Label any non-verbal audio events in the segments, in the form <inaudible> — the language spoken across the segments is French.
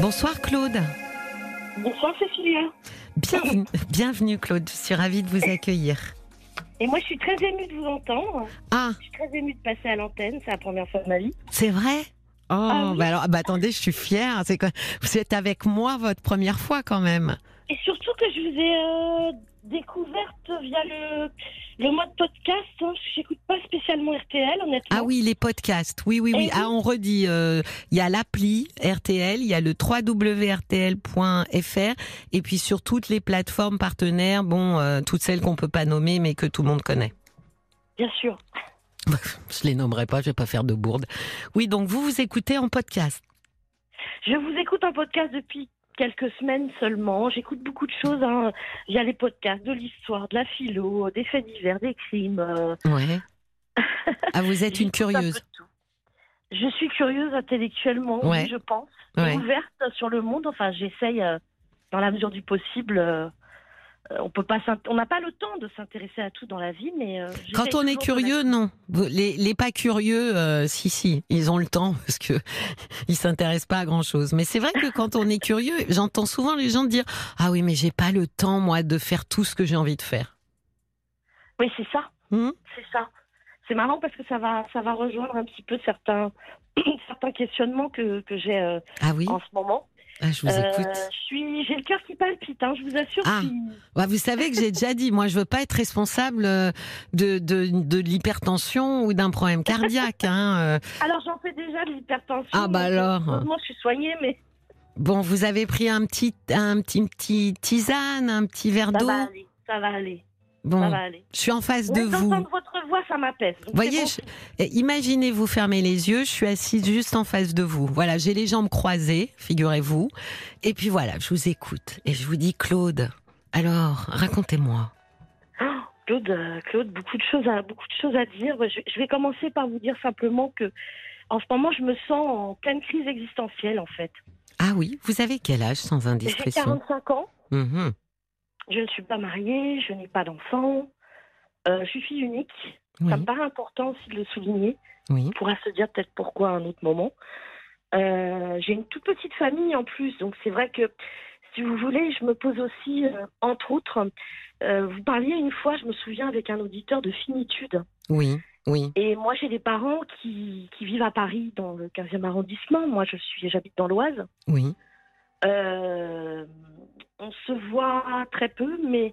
Bonsoir Claude. Bonsoir Cécilia. Bienvenue, bienvenue Claude, je suis ravie de vous accueillir. Et moi, je suis très émue de vous entendre. Ah, Je suis très émue de passer à l'antenne. C'est la première fois de ma vie. c'est vrai? Oh, Ah oui. bah alors, bah attendez, je suis fière. C'est quoi Vous êtes avec moi votre première fois quand même. Et surtout que je vous ai euh, découverte via le, le mode podcast. Hein, j'écoute pas spécialement RTL, honnêtement. Ah oui, les podcasts. Oui, oui, oui. Et Ah, on redit. euh, Il y a l'appli RTL, il y a le www.rtl.fr et puis sur toutes les plateformes partenaires, bon, euh, toutes celles qu'on peut pas nommer mais que tout le monde connaît. Bien sûr. <laughs> Je les nommerai pas, je vais pas faire de bourde. Oui, donc vous vous écoutez en podcast. Je vous écoute en podcast depuis quelques semaines seulement. J'écoute beaucoup de choses hein, via les podcasts, de l'histoire, de la philo, des faits divers, des crimes. euh, Ouais. <laughs> Ah, vous êtes une un curieuse. Je suis curieuse intellectuellement, Ouais. oui, je pense. Ouais. ouverte sur le monde. Enfin, j'essaye, euh, dans la mesure du possible. Euh, on peut pas, on n'a pas le temps de s'intéresser à tout dans la vie, mais euh, Quand on est curieux, non. Les, les pas curieux, euh, si, si, ils ont le temps parce que <laughs> ils s'intéressent pas à grand chose. Mais c'est vrai que quand on est curieux, j'entends souvent les gens dire ah oui, mais j'ai pas le temps moi de faire tout ce que j'ai envie de faire. Oui, c'est ça, Hmm? C'est ça. C'est marrant parce que ça va, ça va rejoindre un petit peu certains, <clears throat> certains questionnements que, que j'ai euh, ah oui, en ce moment. Ah, je vous Euh, écoute. je suis, j'ai le cœur qui palpite. Hein, je vous assure. Ah. Bah, vous savez que j'ai déjà dit, moi je veux pas être responsable euh, de de, de l'hypertension ou d'un problème cardiaque. Hein. euh. Alors j'en fais déjà de l'hypertension. Ah, bah alors. Heureusement, je suis soignée, mais Bon, vous avez pris un petit un petit une petite tisane, un petit verre ça d'eau. va aller. Ça va aller. Ça Bon, va aller. je suis en face de vous. votre voix, ça m'apaise. Voyez, c'est bon. je- eh, imaginez vous fermez les yeux, je suis assise juste en face de vous. Voilà, j'ai les jambes croisées, figurez-vous. Et puis voilà, je vous écoute et je vous dis Claude. Alors, racontez-moi. Oh, Claude, euh, Claude, beaucoup de choses à beaucoup de choses à dire. Je, je vais commencer par vous dire simplement que en ce moment, je me sens en pleine crise existentielle en fait. Ah oui, vous avez quel âge sans J'ai indiscrétion 45 ans, Mhm. Je ne suis pas mariée, je n'ai pas d'enfant, euh, je suis fille unique. Ça me Oui, paraît important aussi de le souligner. oui. On pourra se dire peut-être pourquoi à un autre moment. Euh, J'ai une toute petite famille en plus, donc c'est vrai que si vous voulez, je me pose aussi, euh, entre autres, vous parliez une fois, je me souviens, avec un auditeur de finitude. Oui, oui. Et moi, j'ai des parents qui, qui vivent à Paris, dans le 15e arrondissement. Moi, je suis, j'habite dans l'Oise. Oui. Euh, on se voit très peu, mais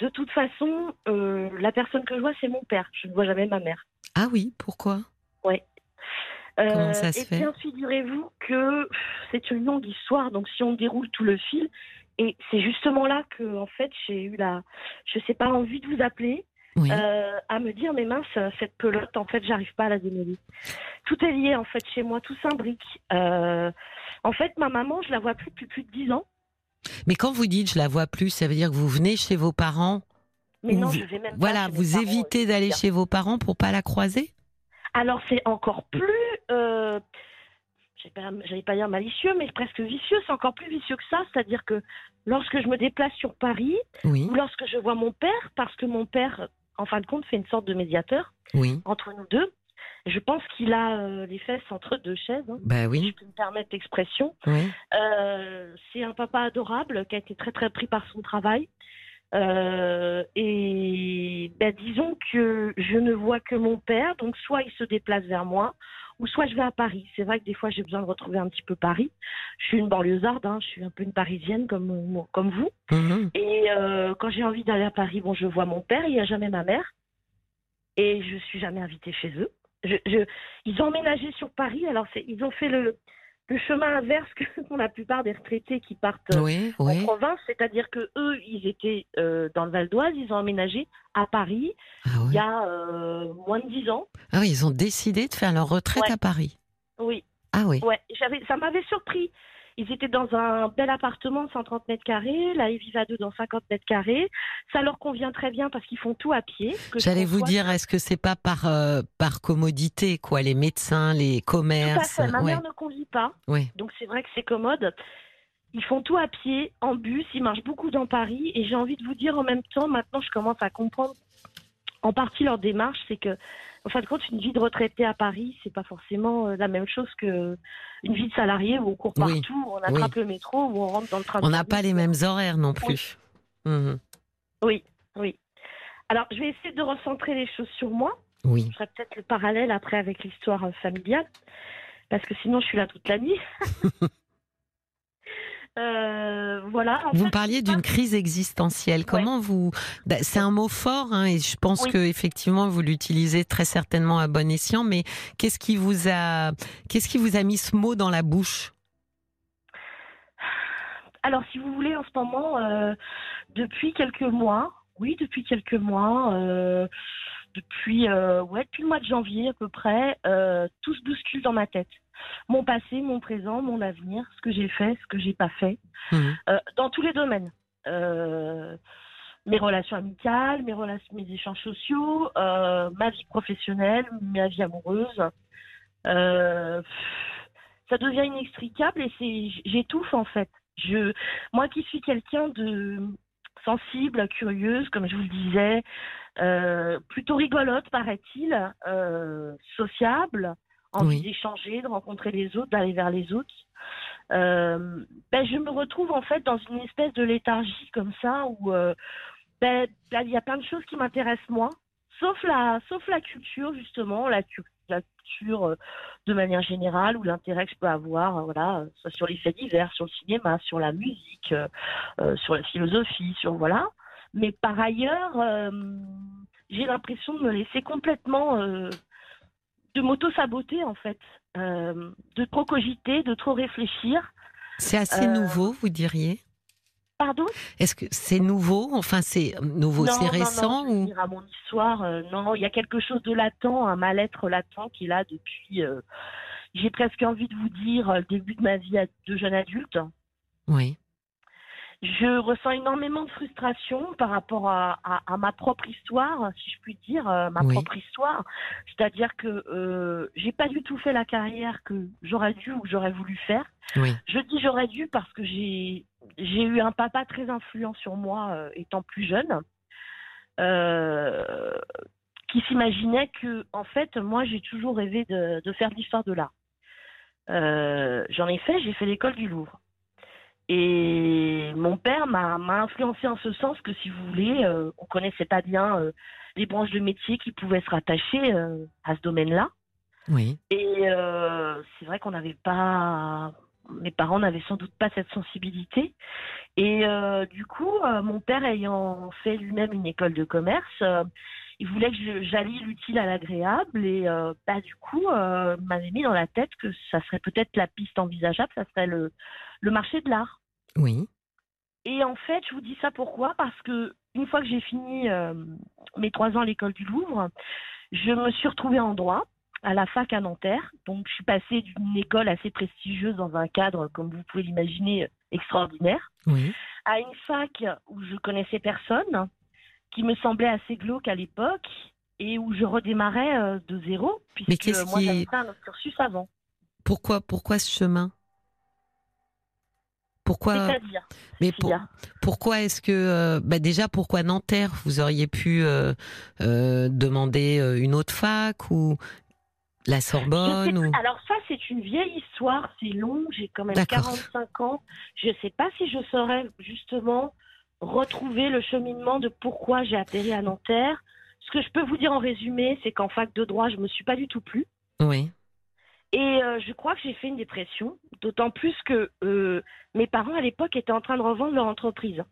de toute façon, euh, la personne que je vois, c'est mon père. Je ne vois jamais ma mère. Ah oui, pourquoi? Euh, Comment ça se et fait? bien, figurez-vous que c'est une longue histoire. Donc, si on déroule tout le fil, et c'est justement là que, en fait, j'ai eu la, je sais pas, envie de vous appeler, Oui. euh, à me dire, mais mince, cette pelote, en fait, j'arrive pas à la démêler. Tout est lié, en fait, chez moi, tout s'imbrique. Euh, en fait, ma maman, je la vois plus depuis plus de dix ans. Mais quand vous dites je la vois plus, ça veut dire que vous venez chez vos parents Mais non, vous- je vais même pas Voilà, chez vous évitez d'aller chez vos parents pour pas la croiser? Alors c'est encore plus, euh, j'allais pas, j'allais pas dire malicieux, mais presque vicieux. C'est encore plus vicieux que ça. C'est-à-dire que lorsque je me déplace sur Paris Oui, ou lorsque je vois mon père, parce que mon père, en fin de compte, fait une sorte de médiateur oui. entre nous deux. Je pense qu'il a euh, les fesses entre deux chaises, hein, Bah si oui, je peux me permettre l'expression. oui. Euh, c'est un papa adorable qui a été très très pris par son travail. Euh, et ben, disons que je ne vois que mon père, donc soit il se déplace vers moi, ou soit je vais à Paris. C'est vrai que des fois j'ai besoin de retrouver un petit peu Paris. Je suis une banlieusarde, hein, je suis un peu une parisienne comme, comme vous. Mhm. Et euh, quand j'ai envie d'aller à Paris, bon, je vois mon père, il n'y a jamais ma mère. Et je suis jamais invitée chez eux. Je, je- ils ont emménagé sur Paris, alors ils ont fait le, le chemin inverse que <laughs> font la plupart des retraités qui partent euh, Oui, en oui. province, c'est-à-dire que eux, ils étaient euh, dans le Val d'Oise, ils ont emménagé à Paris Ah, il y a euh, moins de dix ans. Ah oui, ils ont décidé de faire leur retraite Ouais. à Paris. Oui, Ah oui. ouais, j'avais, ça m'avait surpris. Ils étaient dans un bel appartement de 130 mètres carrés, là ils vivent à deux dans 50 mètres carrés. Ça leur convient très bien parce qu'ils font tout à pied. J'allais vous dire, est-ce que c'est pas par euh, par commodité, quoi, les médecins, les Tout à commerces fait, ma ouais, mère ne conduit pas, ouais. donc c'est vrai que c'est commode. Ils font tout à pied, en bus, ils marchent beaucoup dans Paris et j'ai envie de vous dire en même temps, maintenant je commence à comprendre en partie leur démarche, c'est que, en fin de compte, une vie de retraité à Paris, c'est pas forcément euh, la même chose que une vie de salarié où on court partout, où on attrape le métro, où on rentre dans le train. On n'a pas les mêmes horaires non plus. Mhm. Oui. oui, Alors, je vais essayer de recentrer les choses sur moi. Oui. Je ferai peut-être le parallèle après avec l'histoire euh, familiale, parce que sinon, je suis là toute la nuit. <laughs> Euh, voilà. vous parliez d'une crise existentielle. Comment vous bah, C'est un mot fort, hein, et je pense que effectivement vous l'utilisez très certainement à bon escient. Mais qu'est-ce qui vous a, qu'est-ce qui vous a mis ce mot dans la bouche? Alors, si vous voulez, en ce moment, euh, depuis quelques mois, oui, depuis quelques mois. Euh, depuis, ouais, depuis le mois de janvier à peu près, tout se bouscule dans ma tête mon passé, mon présent, mon avenir, ce que j'ai fait, ce que j'ai pas fait, mhm. euh, dans tous les domaines. Euh, mes relations amicales, mes relations, mes échanges sociaux, euh, ma vie professionnelle, ma vie amoureuse. ça devient inextricable et j'étouffe en fait. Je, moi qui suis quelqu'un de sensible, curieuse, comme je vous le disais, plutôt rigolote paraît-il, sociable, envie d'échanger, de rencontrer les autres, d'aller vers les autres. Euh, ben, je me retrouve en fait dans une espèce de léthargie comme ça où euh, ben, il y a plein de choses qui m'intéressent moi, sauf la, sauf la culture justement, la, la culture euh, de manière générale ou l'intérêt que je peux avoir, voilà, soit sur les faits divers, sur le cinéma, sur la musique, sur la philosophie, sur voilà. Mais par ailleurs, j'ai l'impression de me laisser complètement de m'auto-saboter en fait, euh, de trop cogiter, de trop réfléchir. C'est assez euh, nouveau, vous diriez? Pardon? Est-ce que c'est nouveau? Enfin, c'est nouveau, c'est récent non, ou? à mon histoire, euh, non, il y a quelque chose de latent, un mal-être latent qui est là depuis. J'ai presque envie de vous dire le début de ma vie de jeune adulte. Oui. Je ressens énormément de frustration par rapport à, ma propre histoire, si je puis dire, euh, ma propre histoire. C'est-à-dire que euh, j'ai pas du tout fait la carrière que j'aurais dû ou j'aurais voulu faire. Je dis j'aurais dû parce que j'ai j'ai eu un papa très influent sur moi euh, étant plus jeune, euh, qui s'imaginait que en fait moi j'ai toujours rêvé de, de faire l'histoire de l'art. J'en ai fait, j'ai fait l'école du Louvre. Et mon père m'a influencé en ce sens que, si vous voulez, euh, on connaissait pas bien euh, les branches de métier qui pouvaient se rattacher euh, à ce domaine-là. Oui. Et c'est vrai qu'on n'avait pas, mes parents n'avaient sans doute pas cette sensibilité. Et du coup, mon père ayant fait lui-même une école de commerce, il voulait que j'allie l'utile à l'agréable et bah, du coup m'avait mis dans la tête que ça serait peut-être la piste envisageable, ça serait le, le marché de l'art. Oui. Et en fait, je vous dis ça pourquoi? Parce que une fois que j'ai fini euh, mes trois ans à l'école du Louvre, je me suis retrouvée en droit à la fac à Nanterre. Donc, je suis passée d'une école assez prestigieuse dans un cadre, comme vous pouvez l'imaginer, extraordinaire, oui. à une fac où je connaissais personne, qui me semblait assez glauque à l'époque et où je redémarrais euh, de zéro, puisque moi, j'avais fait un cursus avant. Pourquoi, pourquoi ce chemin? Pourquoi Mais pourquoi est-ce que euh, bah déjà pourquoi Nanterre Vous auriez pu euh, euh, demander une autre fac ou la Sorbonne ou... Alors ça c'est une vieille histoire, c'est long, j'ai quand même 45 ans. Je ne sais pas si je saurais justement retrouver le cheminement de pourquoi j'ai atterri à Nanterre. Ce que je peux vous dire en résumé, c'est qu'en fac de droit, je me suis pas du tout plu. Oui. Et euh, je crois que j'ai fait une dépression, d'autant plus que euh, mes parents à l'époque étaient en train de revendre leur entreprise.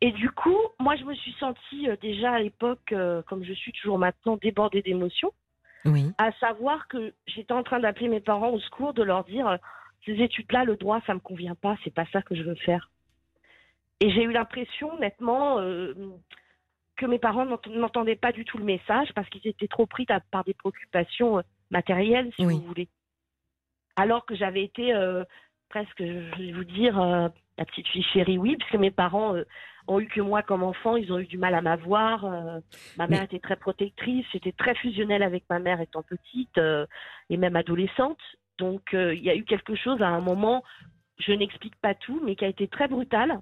Et du coup, moi, je me suis sentie euh, déjà à l'époque, comme je suis toujours maintenant, débordée d'émotions. Oui. À savoir que j'étais en train d'appeler mes parents au secours, de leur dire ces études-là, le droit, ça me convient pas, c'est pas ça que je veux faire. Et j'ai eu l'impression, nettement, que mes parents n'entendaient pas du tout le message parce qu'ils étaient trop pris par des préoccupations matériel, si vous voulez. Alors que j'avais été euh, presque, je vais vous dire, euh, la petite fille chérie, oui, puisque mes parents euh, ont eu que moi comme enfant, ils ont eu du mal à m'avoir. ma mère était très protectrice, j'étais très fusionnelle avec ma mère étant petite et même adolescente. Donc il y a eu quelque chose à un moment, je n'explique pas tout, mais qui a été très brutal.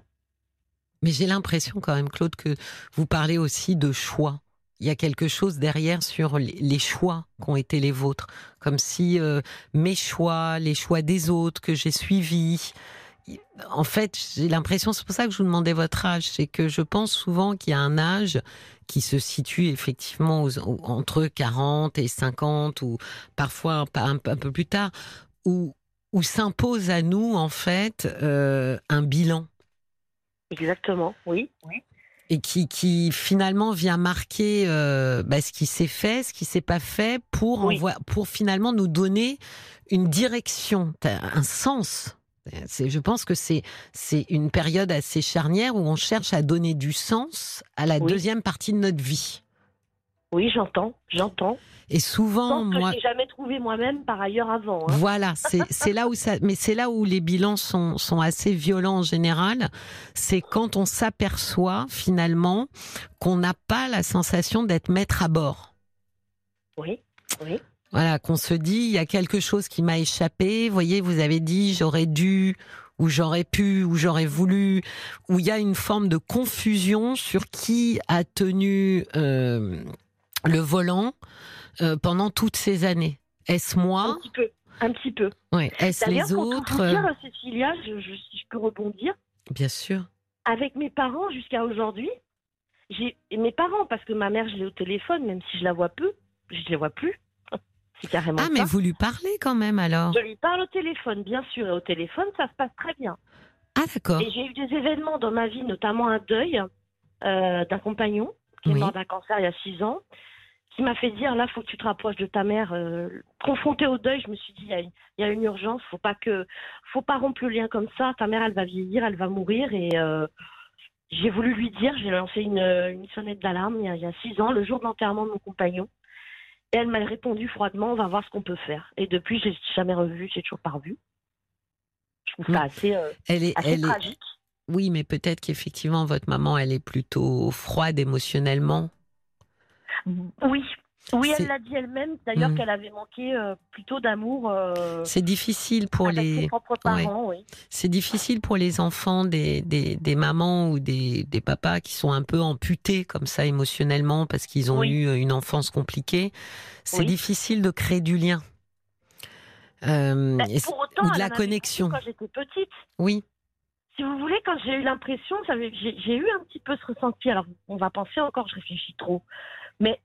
Mais j'ai l'impression quand même, Claude, que vous parlez aussi de choix. Il y a quelque chose derrière sur les choix qui ont été les vôtres, comme si euh, mes choix, les choix des autres que j'ai suivis, en fait, j'ai l'impression, c'est pour ça que je vous demandais votre âge, c'est que je pense souvent qu'il y a un âge qui se situe effectivement entre 40 et 50 ou parfois un, un peu plus tard, où, où s'impose à nous en fait euh, un bilan. Exactement, oui. oui. Et qui, qui finalement vient marquer euh, bah, ce qui s'est fait, ce qui s'est pas fait, pour, pour finalement nous donner une direction, un sens. Je pense que c'est c'est une période assez charnière où on cherche à donner du sens à la deuxième partie de notre vie. Oui, j'entends, j'entends. Et souvent, moi, je jamais trouvé moi-même par ailleurs avant. Hein. Voilà, <laughs> c'est là où ça, mais c'est là où les bilans sont sont assez violents en général. C'est quand on s'aperçoit finalement qu'on n'a pas la sensation d'être maître à bord. Oui, oui. Voilà, qu'on se dit, il y a quelque chose qui m'a échappé. Vous voyez, vous avez dit, j'aurais dû, ou j'aurais pu, ou j'aurais voulu, où il y a une forme de confusion sur qui a tenu euh, le volant euh, pendant toutes ces années. Est-ce moi Un petit peu. Un petit peu. Ouais. Est-ce les autres pour dire, Cécilia, je, je, je peux rebondir. Bien sûr. Avec mes parents jusqu'à aujourd'hui, j'ai mes parents, parce que ma mère, je l'ai au téléphone, même si je la vois peu, je ne les vois plus. <laughs> Ah, mais vous lui parlez quand même alors? Je lui parle au téléphone, bien sûr, et au téléphone, ça se passe très bien. Ah, d'accord. Et j'ai eu des événements dans ma vie, notamment un deuil euh, d'un compagnon qui est mort d'un cancer il y a six ans, qui m'a fait dire là, faut que tu te rapproches de ta mère. Euh, confronté au deuil, je me suis dit, il y, a une urgence, faut pas que, faut pas rompre le lien comme ça. Ta mère, elle va vieillir, elle va mourir, et euh, j'ai voulu lui dire, j'ai lancé une, une sonnette d'alarme il, il y a six ans, le jour de l'enterrement de mon compagnon. Et elle m'a répondu froidement, on va voir ce qu'on peut faire. Et depuis, j'ai jamais revu, j'ai toujours pas revu. Je trouve ça assez, euh, elle est, elle tragique. Oui, mais peut-être qu'effectivement, votre maman, elle est plutôt froide émotionnellement. Oui, oui, elle l'a dit elle-même, d'ailleurs, hmm. qu'elle avait manqué euh, plutôt d'amour. Euh, c'est difficile pour les. Ses propres parents, oui. C'est difficile pour les enfants des, des, des mamans ou des, des, papas qui sont un peu amputés comme ça émotionnellement parce qu'ils ont eu une enfance compliquée. C'est difficile de créer du lien. Euh, bah, pour autant, ou de la connexion. Quand j'étais petite. Oui. Si vous voulez, quand j'ai eu l'impression, j'ai eu un petit peu ce ressenti. Alors, on va penser encore, je réfléchis trop. Mais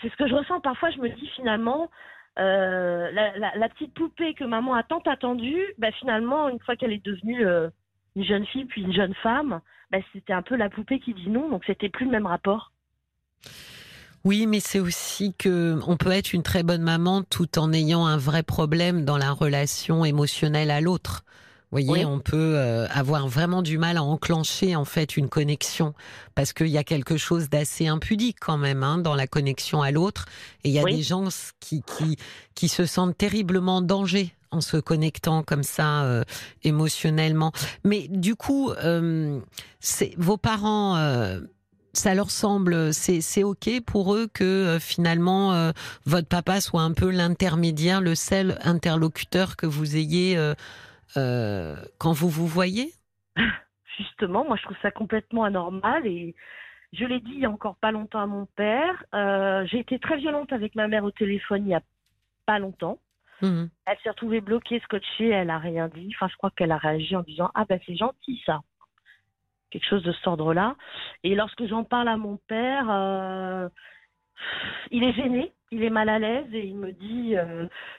c'est ce que je ressens parfois. Je me dis finalement, euh, la, petite poupée que maman a tant attendue, bah, finalement, une fois qu'elle est devenue euh, une jeune fille puis une jeune femme, bah, c'était un peu la poupée qui dit non, donc c'était plus le même rapport. Oui, mais c'est aussi que on peut être une très bonne maman tout en ayant un vrai problème dans la relation émotionnelle à l'autre. Vous voyez, on peut euh, avoir vraiment du mal à enclencher en fait une connexion parce qu'il y a quelque chose d'assez impudique quand même hein, dans la connexion à l'autre. Et il y a des gens qui, qui, qui se sentent terriblement en danger en se connectant comme ça euh, émotionnellement. Mais du coup, euh, vos parents euh, ça leur semble, c'est ok pour eux que finalement votre papa soit un peu l'intermédiaire, le seul interlocuteur que vous ayez euh, quand vous vous voyez <laughs> Justement, moi je trouve ça complètement anormal et je l'ai dit il y a encore pas longtemps à mon père. Euh, j'ai été très violente avec ma mère au téléphone il y a pas longtemps. Mmh. Elle s'est retrouvée bloquée, scotchée, elle a rien dit. Enfin, je crois qu'elle a réagi en disant ah ben c'est gentil ça, quelque chose de cet ordre-là. Et lorsque j'en parle à mon père, euh, il est gêné, il est mal à l'aise et il me dit,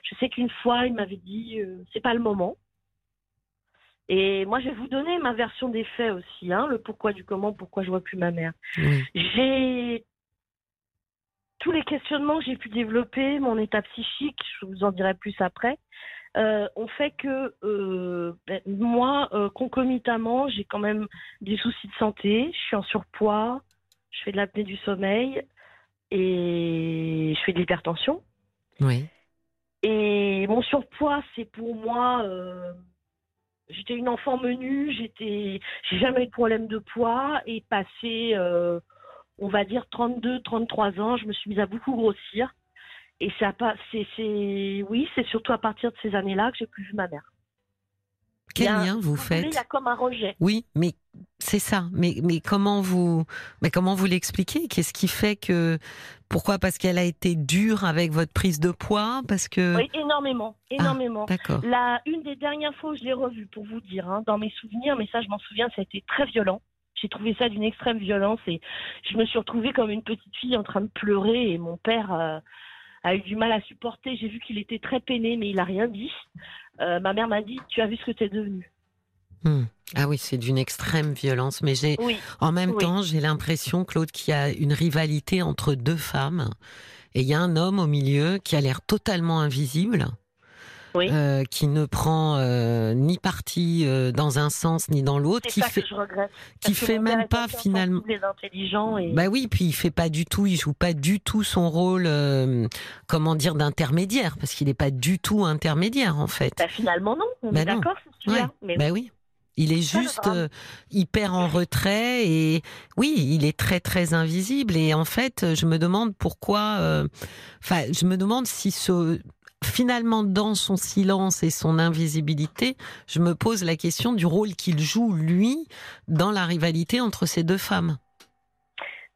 je sais qu'une fois il m'avait dit c'est pas le moment. Et moi, je vais vous donner ma version des faits aussi, hein, le pourquoi du comment, pourquoi je vois plus ma mère. J'ai tous les questionnements que j'ai pu développer, mon état psychique, je vous en dirai plus après, euh, ont fait que euh, ben, moi, euh, concomitamment, j'ai quand même des soucis de santé. Je suis en surpoids, je fais de l'apnée du sommeil et je fais de l'hypertension. Oui. Et mon surpoids, c'est pour moi J'étais une enfant menue, j'étais, j'ai jamais eu de problème de poids et passé, euh, on va dire 32, 33 ans, je me suis mise à beaucoup grossir. Et ça c'est, c'est, oui, c'est surtout à partir de ces années-là que j'ai plus vu ma mère. Quel lien vous faites Il y a comme un rejet. Oui, mais c'est ça. Mais, mais comment vous, mais comment vous l'expliquez? Qu'est-ce qui fait que, pourquoi? Parce qu'elle a été dure avec votre prise de poids? Parce que. Oui, énormément, ah, énormément. D'accord. La, une des dernières fois où je l'ai revue, pour vous dire, hein, dans mes souvenirs, mais ça je m'en souviens, ça a été très violent. J'ai trouvé ça d'une extrême violence et je me suis retrouvée comme une petite fille en train de pleurer et mon père euh, a eu du mal à supporter. J'ai vu qu'il était très peiné, mais il a rien dit. Euh, ma mère m'a dit Tu as vu ce que tu es devenu hmm. Ah oui, c'est d'une extrême violence. Mais j'ai, en même temps, j'ai l'impression, Claude, qu'il y a une rivalité entre deux femmes. Et il y a un homme au milieu qui a l'air totalement invisible. Euh, qui ne prend euh, ni parti euh, dans un sens ni dans l'autre, qui fait, qui fait même pas finalement. Et... Bah oui, puis il fait pas du tout, il joue pas du tout son rôle, comment dire, d'intermédiaire, parce qu'il n'est pas du tout intermédiaire en fait. Bah, finalement non, on bah est d'accord, c'est ouais. Mais bah oui. Il est juste hyper en retrait et oui, il est très très invisible et en fait, je me demande pourquoi. Enfin, je me demande si ce finalement, dans son silence et son invisibilité, je me pose la question du rôle qu'il joue, lui, dans la rivalité entre ces deux femmes.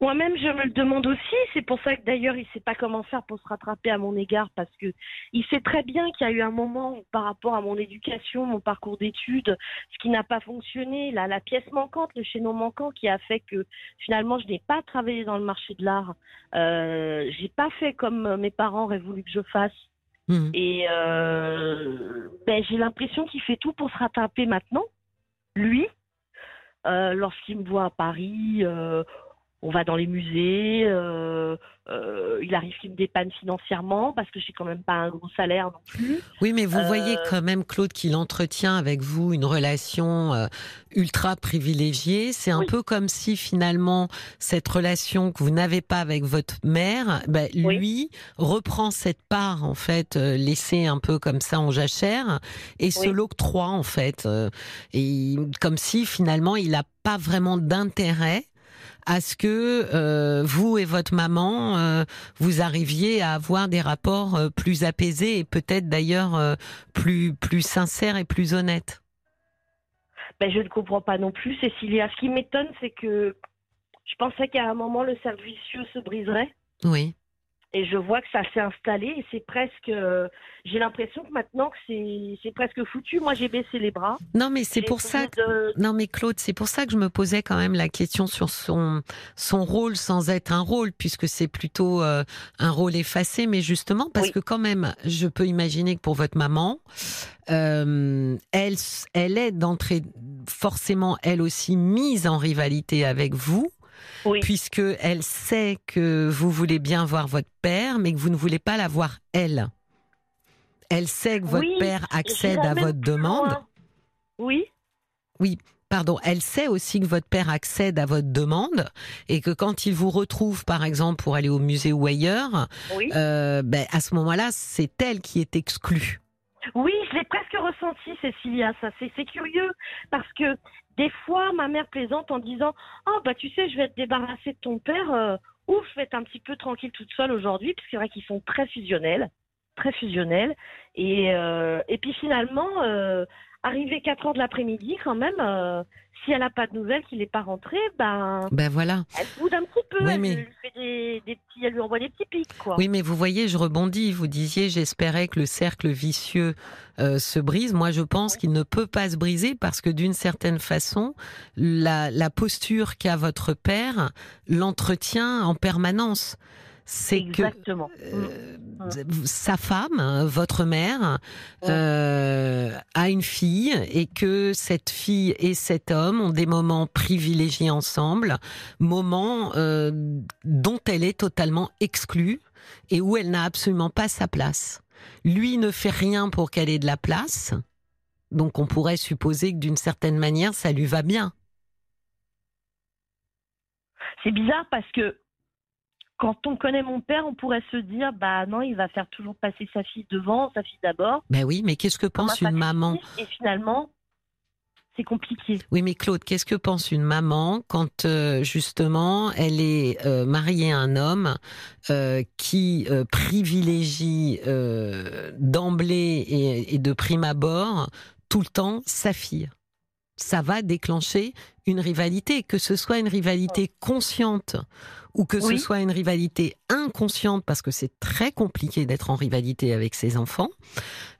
Moi-même, je me le demande aussi. C'est pour ça que d'ailleurs, il ne sait pas comment faire pour se rattraper à mon égard, parce que il sait très bien qu'il y a eu un moment où, par rapport à mon éducation, mon parcours d'études, ce qui n'a pas fonctionné, la, pièce manquante, le chaînon manquant, qui a fait que finalement, je n'ai pas travaillé dans le marché de l'art. Euh, j'ai pas fait comme mes parents auraient voulu que je fasse. Mmh. Et euh, ben, j'ai l'impression qu'il fait tout pour se rattraper maintenant. Lui, euh, lorsqu'il me voit à Paris, euh, on va dans les musées, euh, euh, il arrive qu'il me dépanne financièrement parce que j'ai quand même pas un gros salaire non plus. Oui, mais vous voyez euh, quand même Claude qu'il entretient avec vous une relation ultra privilégiée. C'est un peu comme si finalement cette relation que vous n'avez pas avec votre mère, ben, lui reprend cette part en fait laissée un peu comme ça en jachère et se l'octroie en fait. et comme si finalement il n'a pas vraiment d'intérêt à ce que euh, vous et votre maman euh, vous arriviez à avoir des rapports euh, plus apaisés et peut-être d'ailleurs plus plus sincères et plus honnêtes. Ben, je ne comprends pas non plus, Cécilia. Ce qui m'étonne, c'est que je pensais qu'à un moment le cercle vicieux se briserait. Oui et je vois que ça s'est installé et c'est presque euh, j'ai l'impression que maintenant que c'est c'est presque foutu. Moi j'ai baissé les bras. Non mais c'est pour ça que... non mais Claude c'est pour ça que je me posais quand même la question sur son son rôle sans être un rôle puisque c'est plutôt euh, un rôle effacé. Mais justement parce que quand même je peux imaginer que pour votre maman euh, elle elle est d'entrée forcément elle aussi mise en rivalité avec vous puisque elle sait que vous voulez bien voir votre père, mais que vous ne voulez pas la voir elle. Elle sait que votre père accède à votre demande. Oui. Oui, pardon, elle sait aussi que votre père accède à votre demande et que quand il vous retrouve, par exemple, pour aller au musée ou ailleurs, euh, ben, à ce moment-là, c'est elle qui est exclue. Oui, je l'ai presque ressenti, Cécilia. Ça, c'est curieux parce que des fois, ma mère plaisante en disant Oh, bah, tu sais, je vais te débarrasser de ton père. Euh, ouf, je vais être un petit peu tranquille toute seule aujourd'hui, parce que c'est vrai qu'ils sont très fusionnels. Très fusionnels. Et, euh, et puis finalement, euh, arrivé 4 heures de l'après-midi, quand même, euh, si elle n'a pas de nouvelles, qu'il n'est pas rentré, ben, ben voilà. elle boude un petit peu. elle, lui fait des, petits, elle lui envoie des petits pics. Quoi. Oui, mais vous voyez, je rebondis. Vous disiez, j'espérais que le cercle vicieux euh, se brise. Moi, je pense qu'il ne peut pas se briser parce que d'une certaine façon, la, la posture qu'a votre père l'entretient en permanence c'est que euh, sa femme, hein, votre mère, euh, a une fille et que cette fille et cet homme ont des moments privilégiés ensemble, moments euh, dont elle est totalement exclue et où elle n'a absolument pas sa place. Lui ne fait rien pour qu'elle ait de la place, donc on pourrait supposer que d'une certaine manière ça lui va bien. C'est bizarre parce que quand on connaît mon père, on pourrait se dire, bah non, il va faire toujours passer sa fille devant, sa fille d'abord. Ben oui, mais qu'est-ce que pense une maman Et finalement, c'est compliqué. Oui, mais Claude, qu'est-ce que pense une maman quand euh, justement elle est euh, mariée à un homme euh, qui privilégie d'emblée et, et, de prime abord tout le temps sa fille? Ça va déclencher une rivalité, que ce soit une rivalité consciente ou que ce soit une rivalité inconsciente, parce que c'est très compliqué d'être en rivalité avec ses enfants,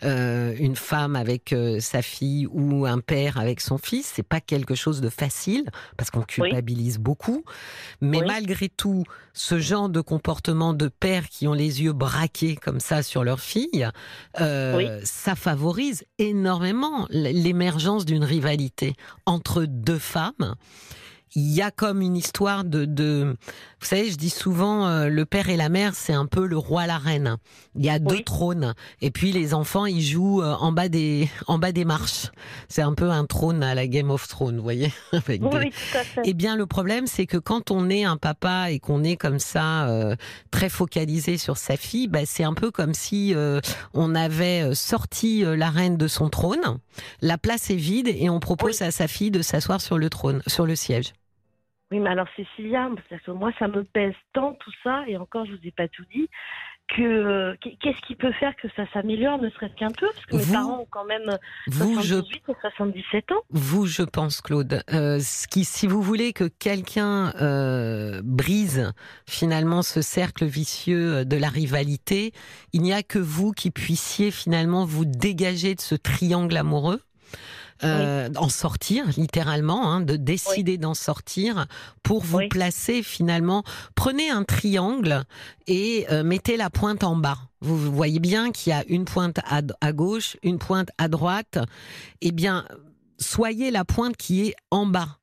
euh, une femme avec euh, sa fille ou un père avec son fils, c'est pas quelque chose de facile parce qu'on culpabilise beaucoup. Mais malgré tout, ce genre de comportement de pères qui ont les yeux braqués comme ça sur leur fille, euh, ça favorise énormément l'émergence d'une rivalité entre deux femmes 嘛。Il y a comme une histoire de, de vous savez, je dis souvent euh, le père et la mère, c'est un peu le roi la reine. Il y a deux trônes et puis les enfants, ils jouent euh, en bas des <laughs> en bas des marches. C'est un peu un trône à la Game of Thrones, vous voyez. <laughs> oui, tout à fait. Eh bien, le problème, c'est que quand on est un papa et qu'on est comme ça euh, très focalisé sur sa fille, bah, c'est un peu comme si on avait sorti la reine de son trône. La place est vide et on propose à sa fille de s'asseoir sur le trône, sur le siège. Oui, mais alors Cécilia, moi ça me pèse tant tout ça, et encore je vous ai pas tout dit, que qu'est-ce qui peut faire que ça s'améliore, ne serait-ce qu'un peu, parce que mes parents ont quand même 78 et 77 ans. Vous, je pense, Claude, euh, ce qui, si vous voulez que quelqu'un euh, brise finalement ce cercle vicieux de la rivalité, il n'y a que vous qui puissiez finalement vous dégager de ce triangle amoureux euh, en sortir littéralement, hein, de décider d'en sortir pour vous placer finalement. Prenez un triangle et euh, mettez la pointe en bas. Vous voyez bien qu'il y a une pointe à, gauche, une pointe à droite. Eh bien, soyez la pointe qui est en bas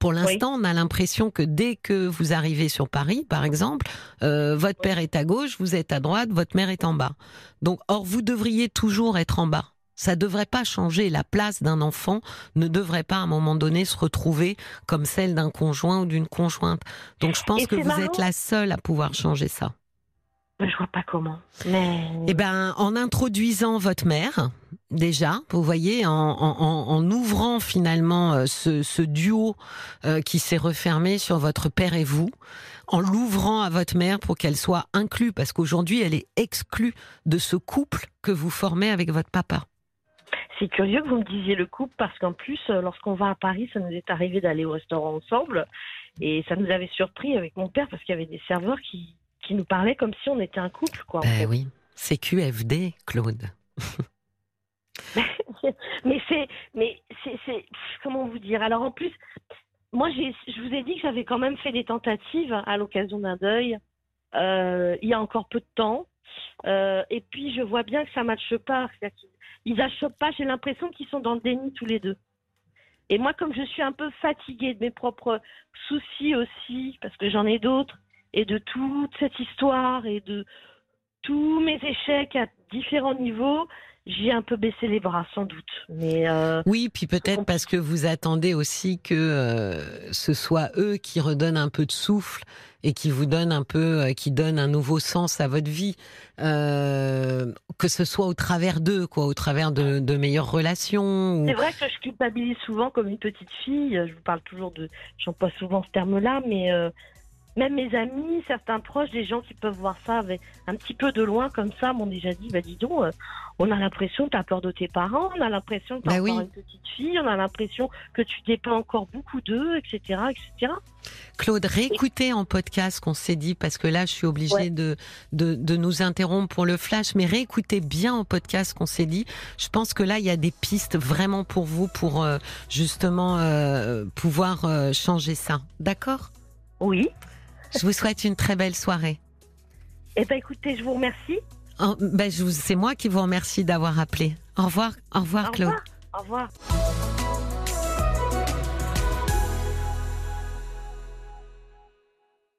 pour l'instant, on a l'impression que dès que vous arrivez sur Paris, par exemple, euh, votre père est à gauche, vous êtes à droite, votre mère est en bas. Donc, or, vous devriez toujours être en bas ça devrait pas changer. La place d'un enfant ne devrait pas à un moment donné se retrouver comme celle d'un conjoint ou d'une conjointe. Donc je pense que vous êtes la seule à pouvoir changer ça. Je vois pas comment. Mais... Eh ben, en introduisant votre mère, déjà, vous voyez, en, ouvrant finalement euh, ce, duo euh, qui s'est refermé sur votre père et vous, en l'ouvrant à votre mère pour qu'elle soit inclue, parce qu'aujourd'hui, elle est exclue de ce couple que vous formez avec votre papa. C'est curieux que vous me disiez le couple parce qu'en plus, euh, lorsqu'on va à Paris, ça nous est arrivé d'aller au restaurant ensemble et ça nous avait surpris avec mon père parce qu'il y avait des serveurs qui, qui nous parlaient comme si on était un couple. Quoi, ben oui, c'est QFD, Claude. <laughs> mais c'est, mais c'est, comment vous dire? Alors en plus, moi, je vous ai dit que j'avais quand même fait des tentatives à l'occasion d'un deuil euh, il y a encore peu de temps. Euh, et puis je vois bien que ça ne matche pas ils achoppent pas. J'ai l'impression qu'ils sont dans le déni tous les deux. Et moi, comme je suis un peu fatiguée de mes propres soucis aussi, parce que j'en ai d'autres, et de toute cette histoire et de tous mes échecs à différents niveaux, j'ai un peu baissé les bras, sans doute. Mais euh, oui, puis peut-être parce que vous attendez aussi que ce soit eux qui redonnent un peu de souffle et qui vous donnent un peu, euh, qui donnent un nouveau sens à votre vie, que ce soit au travers d'eux, quoi, au travers de, de meilleures relations. C'est vrai que je culpabilise souvent comme une petite fille. Je vous parle toujours de, j'emploie souvent ce terme-là, mais même mes amis, certains proches, des gens qui peuvent voir ça avec un petit peu de loin comme ça, m'ont déjà dit, bah dis donc, euh, on a l'impression que tu as peur de tes parents, on a l'impression que tu as bah une petite fille, on a l'impression que tu dépends encore beaucoup d'eux, etc., etc. Claude, réécoutez en podcast qu'on s'est dit, parce que là, je suis obligée de, de, nous interrompre pour le flash, mais réécoutez bien en podcast qu'on s'est dit. Je pense que là, il y a des pistes vraiment pour vous, pour euh, justement euh, pouvoir changer ça. D'accord? Oui. Je vous souhaite une très belle soirée. Eh bien, écoutez, je vous remercie. Oh, ben, c'est moi qui vous remercie d'avoir appelé. Au revoir, au revoir, Claude. Au revoir.